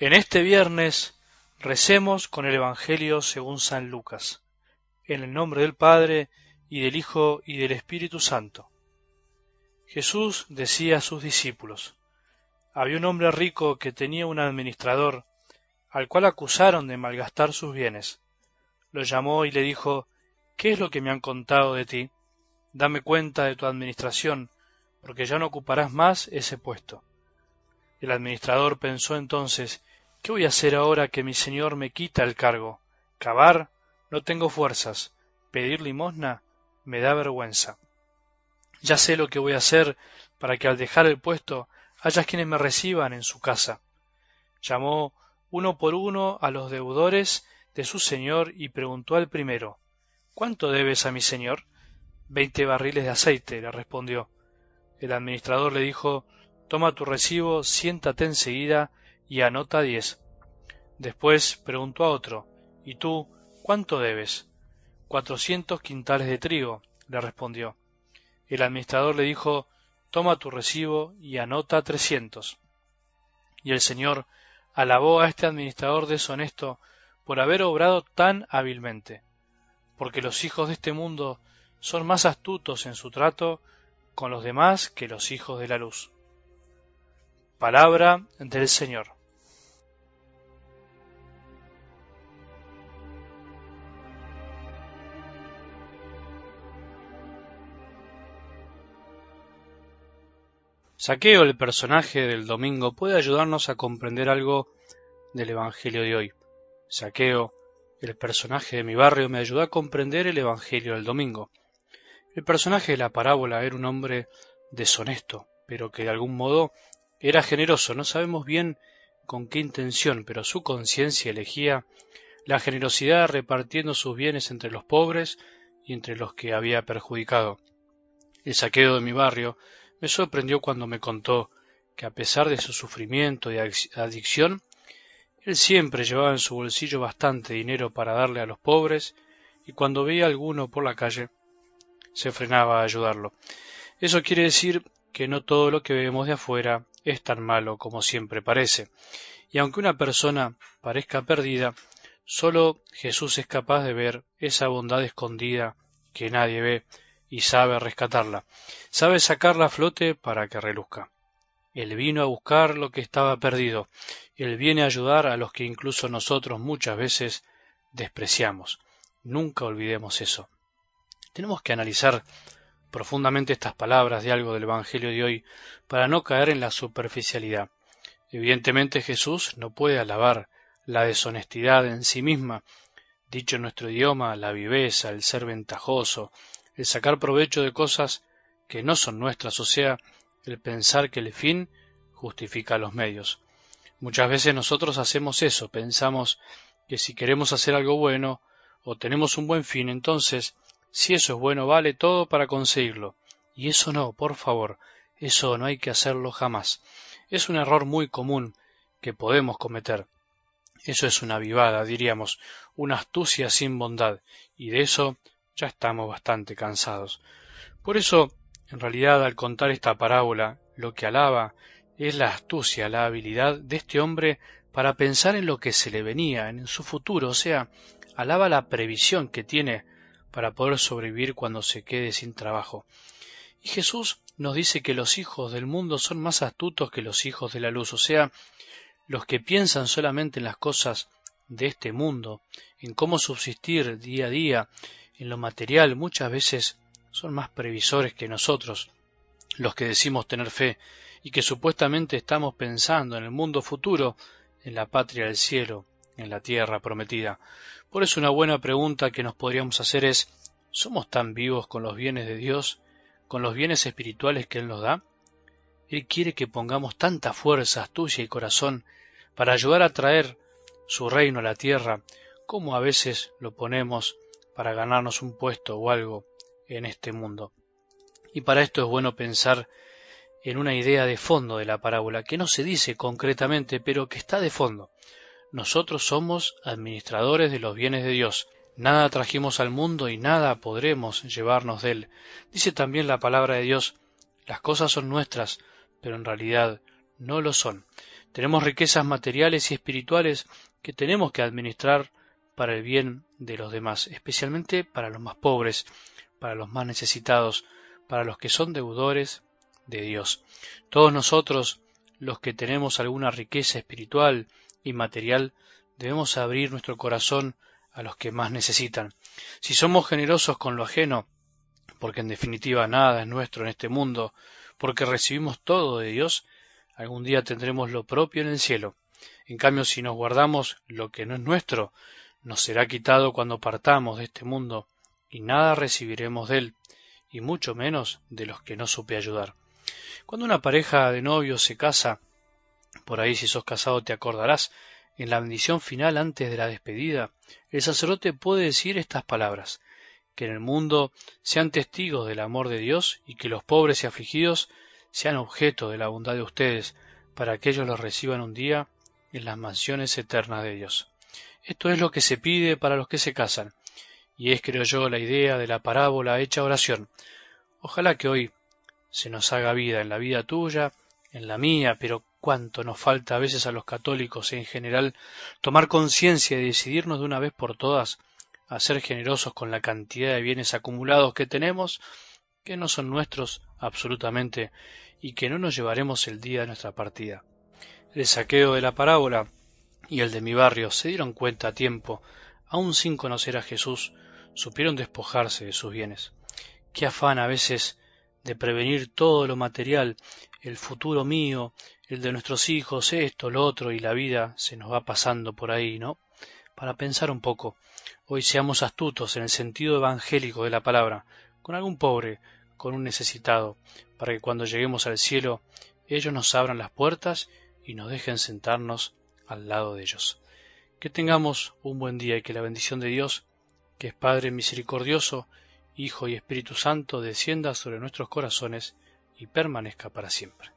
En este viernes recemos con el Evangelio según San Lucas, en el nombre del Padre, y del Hijo, y del Espíritu Santo. Jesús decía a sus discípulos, había un hombre rico que tenía un administrador, al cual acusaron de malgastar sus bienes. Lo llamó y le dijo, ¿qué es lo que me han contado de ti? Dame cuenta de tu administración, porque ya no ocuparás más ese puesto. El administrador pensó entonces, ¿qué voy a hacer ahora que mi señor me quita el cargo? ¿Cavar? No tengo fuerzas. ¿Pedir limosna? Me da vergüenza. Ya sé lo que voy a hacer para que al dejar el puesto haya quienes me reciban en su casa. Llamó uno por uno a los deudores de su señor y preguntó al primero ¿Cuánto debes a mi señor? Veinte barriles de aceite, le respondió. El administrador le dijo Toma tu recibo, siéntate enseguida y anota diez. Después preguntó a otro, ¿Y tú cuánto debes? Cuatrocientos quintales de trigo, le respondió. El administrador le dijo, Toma tu recibo y anota trescientos. Y el señor alabó a este administrador deshonesto por haber obrado tan hábilmente, porque los hijos de este mundo son más astutos en su trato con los demás que los hijos de la luz. Palabra del Señor. Saqueo, el personaje del domingo, puede ayudarnos a comprender algo del Evangelio de hoy. Saqueo, el personaje de mi barrio, me ayudó a comprender el Evangelio del domingo. El personaje de la parábola era un hombre deshonesto, pero que de algún modo era generoso, no sabemos bien con qué intención, pero su conciencia elegía la generosidad repartiendo sus bienes entre los pobres y entre los que había perjudicado. El saqueo de mi barrio me sorprendió cuando me contó que a pesar de su sufrimiento y adicción, él siempre llevaba en su bolsillo bastante dinero para darle a los pobres y cuando veía a alguno por la calle se frenaba a ayudarlo. Eso quiere decir que no todo lo que vemos de afuera es tan malo como siempre parece. Y aunque una persona parezca perdida, solo Jesús es capaz de ver esa bondad escondida que nadie ve y sabe rescatarla. Sabe sacarla a flote para que reluzca. Él vino a buscar lo que estaba perdido. Él viene a ayudar a los que incluso nosotros muchas veces despreciamos. Nunca olvidemos eso. Tenemos que analizar profundamente estas palabras de algo del Evangelio de hoy para no caer en la superficialidad. Evidentemente Jesús no puede alabar la deshonestidad en sí misma, dicho en nuestro idioma, la viveza, el ser ventajoso, el sacar provecho de cosas que no son nuestras, o sea, el pensar que el fin justifica los medios. Muchas veces nosotros hacemos eso, pensamos que si queremos hacer algo bueno o tenemos un buen fin, entonces si eso es bueno, vale todo para conseguirlo. Y eso no, por favor, eso no hay que hacerlo jamás. Es un error muy común que podemos cometer. Eso es una vivada, diríamos, una astucia sin bondad, y de eso ya estamos bastante cansados. Por eso, en realidad, al contar esta parábola, lo que alaba es la astucia, la habilidad de este hombre para pensar en lo que se le venía, en su futuro, o sea, alaba la previsión que tiene para poder sobrevivir cuando se quede sin trabajo. Y Jesús nos dice que los hijos del mundo son más astutos que los hijos de la luz, o sea, los que piensan solamente en las cosas de este mundo, en cómo subsistir día a día, en lo material, muchas veces son más previsores que nosotros, los que decimos tener fe y que supuestamente estamos pensando en el mundo futuro, en la patria del cielo, en la tierra prometida. Por eso una buena pregunta que nos podríamos hacer es ¿somos tan vivos con los bienes de Dios, con los bienes espirituales que Él nos da? Él quiere que pongamos tanta fuerza, astucia y corazón para ayudar a traer su reino a la tierra, como a veces lo ponemos para ganarnos un puesto o algo en este mundo. Y para esto es bueno pensar en una idea de fondo de la parábola, que no se dice concretamente, pero que está de fondo. Nosotros somos administradores de los bienes de Dios. Nada trajimos al mundo y nada podremos llevarnos de él. Dice también la palabra de Dios, las cosas son nuestras, pero en realidad no lo son. Tenemos riquezas materiales y espirituales que tenemos que administrar para el bien de los demás, especialmente para los más pobres, para los más necesitados, para los que son deudores de Dios. Todos nosotros, los que tenemos alguna riqueza espiritual y material, debemos abrir nuestro corazón a los que más necesitan. Si somos generosos con lo ajeno, porque en definitiva nada es nuestro en este mundo, porque recibimos todo de Dios, algún día tendremos lo propio en el cielo. En cambio, si nos guardamos lo que no es nuestro, nos será quitado cuando partamos de este mundo, y nada recibiremos de él, y mucho menos de los que no supe ayudar. Cuando una pareja de novios se casa, por ahí si sos casado te acordarás, en la bendición final antes de la despedida, el sacerdote puede decir estas palabras que en el mundo sean testigos del amor de Dios y que los pobres y afligidos sean objeto de la bondad de ustedes, para que ellos los reciban un día en las mansiones eternas de Dios. Esto es lo que se pide para los que se casan, y es, creo yo, la idea de la parábola hecha oración. Ojalá que hoy se nos haga vida en la vida tuya, en la mía, pero cuánto nos falta a veces a los católicos en general tomar conciencia y decidirnos de una vez por todas a ser generosos con la cantidad de bienes acumulados que tenemos, que no son nuestros absolutamente y que no nos llevaremos el día de nuestra partida. El saqueo de la parábola y el de mi barrio se dieron cuenta a tiempo, aun sin conocer a Jesús, supieron despojarse de sus bienes. Qué afán a veces de prevenir todo lo material, el futuro mío, el de nuestros hijos, esto, lo otro, y la vida se nos va pasando por ahí, ¿no? Para pensar un poco, hoy seamos astutos en el sentido evangélico de la palabra, con algún pobre, con un necesitado, para que cuando lleguemos al cielo ellos nos abran las puertas y nos dejen sentarnos al lado de ellos. Que tengamos un buen día y que la bendición de Dios, que es Padre misericordioso, Hijo y Espíritu Santo, descienda sobre nuestros corazones y permanezca para siempre.